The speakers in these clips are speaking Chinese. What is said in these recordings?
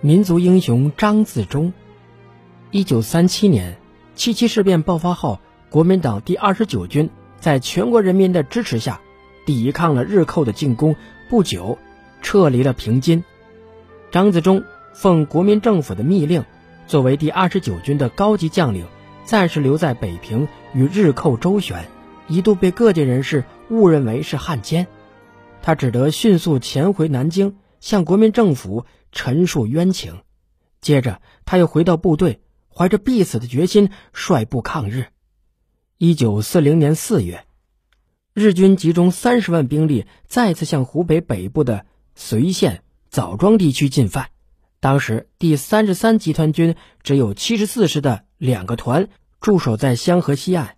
民族英雄张自忠。一九三七年七七事变爆发后，国民党第二十九军在全国人民的支持下，抵抗了日寇的进攻，不久撤离了平津。张自忠奉国民政府的密令，作为第二十九军的高级将领，暂时留在北平与日寇周旋，一度被各界人士误认为是汉奸。他只得迅速潜回南京，向国民政府陈述冤情。接着，他又回到部队，怀着必死的决心，率部抗日。一九四零年四月，日军集中三十万兵力，再次向湖北北部的随县、枣庄地区进犯。当时，第三十三集团军只有七十四师的两个团驻守在香河西岸。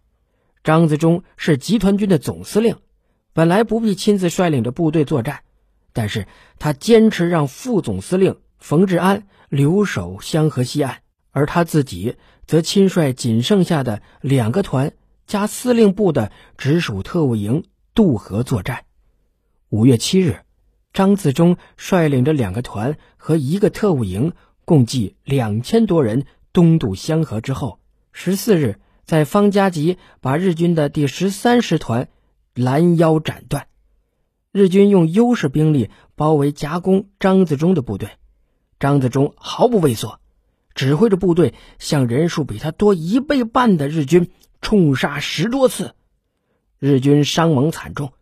张自忠是集团军的总司令。本来不必亲自率领着部队作战，但是他坚持让副总司令冯治安留守香河西岸，而他自己则亲率仅剩下的两个团加司令部的直属特务营渡河作战。五月七日，张自忠率领着两个团和一个特务营，共计两千多人东渡香河之后，十四日在方家集把日军的第十三师团。拦腰斩断，日军用优势兵力包围夹攻张自忠的部队，张自忠毫不畏缩，指挥着部队向人数比他多一倍半的日军冲杀十多次，日军伤亡惨重，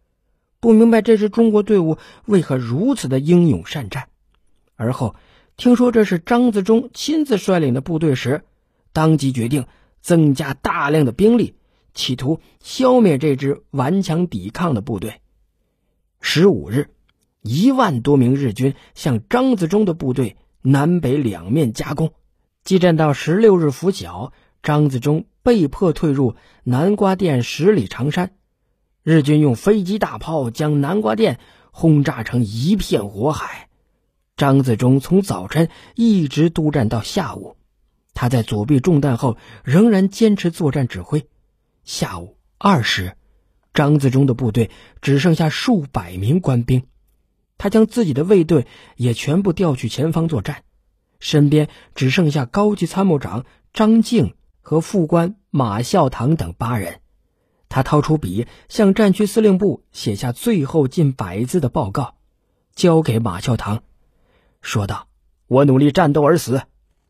不明白这支中国队伍为何如此的英勇善战。而后听说这是张自忠亲自率领的部队时，当即决定增加大量的兵力。企图消灭这支顽强抵抗的部队。十五日，一万多名日军向张自忠的部队南北两面夹攻，激战到十六日拂晓，张自忠被迫退入南瓜店十里长山。日军用飞机大炮将南瓜店轰炸成一片火海。张自忠从早晨一直督战到下午，他在左臂中弹后仍然坚持作战指挥。下午二时，张自忠的部队只剩下数百名官兵，他将自己的卫队也全部调去前方作战，身边只剩下高级参谋长张静和副官马孝堂等八人。他掏出笔，向战区司令部写下最后近百字的报告，交给马孝堂，说道：“我努力战斗而死，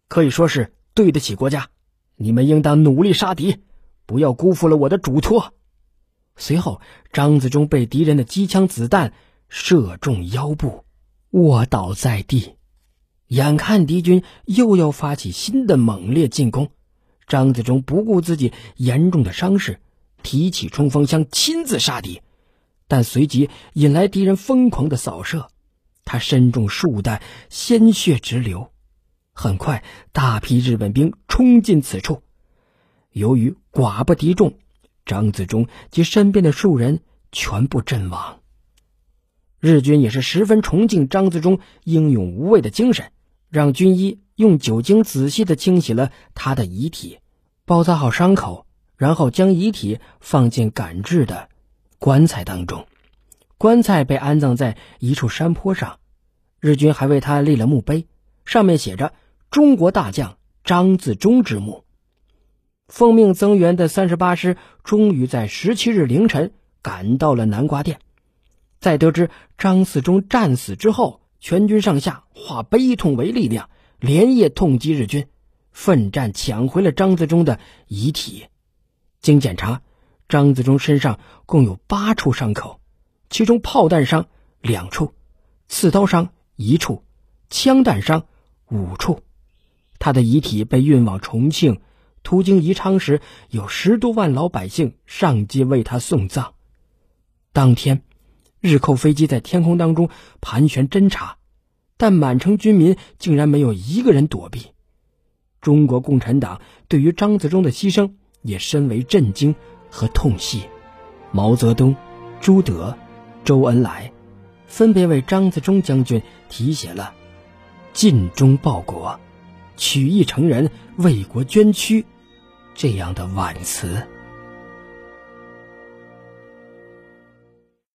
可以说是对得起国家。你们应当努力杀敌。”不要辜负了我的嘱托。随后，张自忠被敌人的机枪子弹射中腰部，卧倒在地。眼看敌军又要发起新的猛烈进攻，张自忠不顾自己严重的伤势，提起冲锋枪亲自杀敌，但随即引来敌人疯狂的扫射，他身中数弹，鲜血直流。很快，大批日本兵冲进此处。由于寡不敌众，张自忠及身边的数人全部阵亡。日军也是十分崇敬张自忠英勇无畏的精神，让军医用酒精仔细的清洗了他的遗体，包扎好伤口，然后将遗体放进赶制的棺材当中。棺材被安葬在一处山坡上，日军还为他立了墓碑，上面写着“中国大将张自忠之墓”。奉命增援的三十八师终于在十七日凌晨赶到了南瓜店，在得知张自忠战死之后，全军上下化悲痛为力量，连夜痛击日军，奋战抢回了张自忠的遗体。经检查，张自忠身上共有八处伤口，其中炮弹伤两处，刺刀伤一处，枪弹伤五处。他的遗体被运往重庆。途经宜昌时，有十多万老百姓上街为他送葬。当天，日寇飞机在天空当中盘旋侦察，但满城军民竟然没有一个人躲避。中国共产党对于张自忠的牺牲也深为震惊和痛惜。毛泽东、朱德、周恩来分别为张自忠将军题写了“尽忠报国，取义成仁，为国捐躯”。这样的挽词。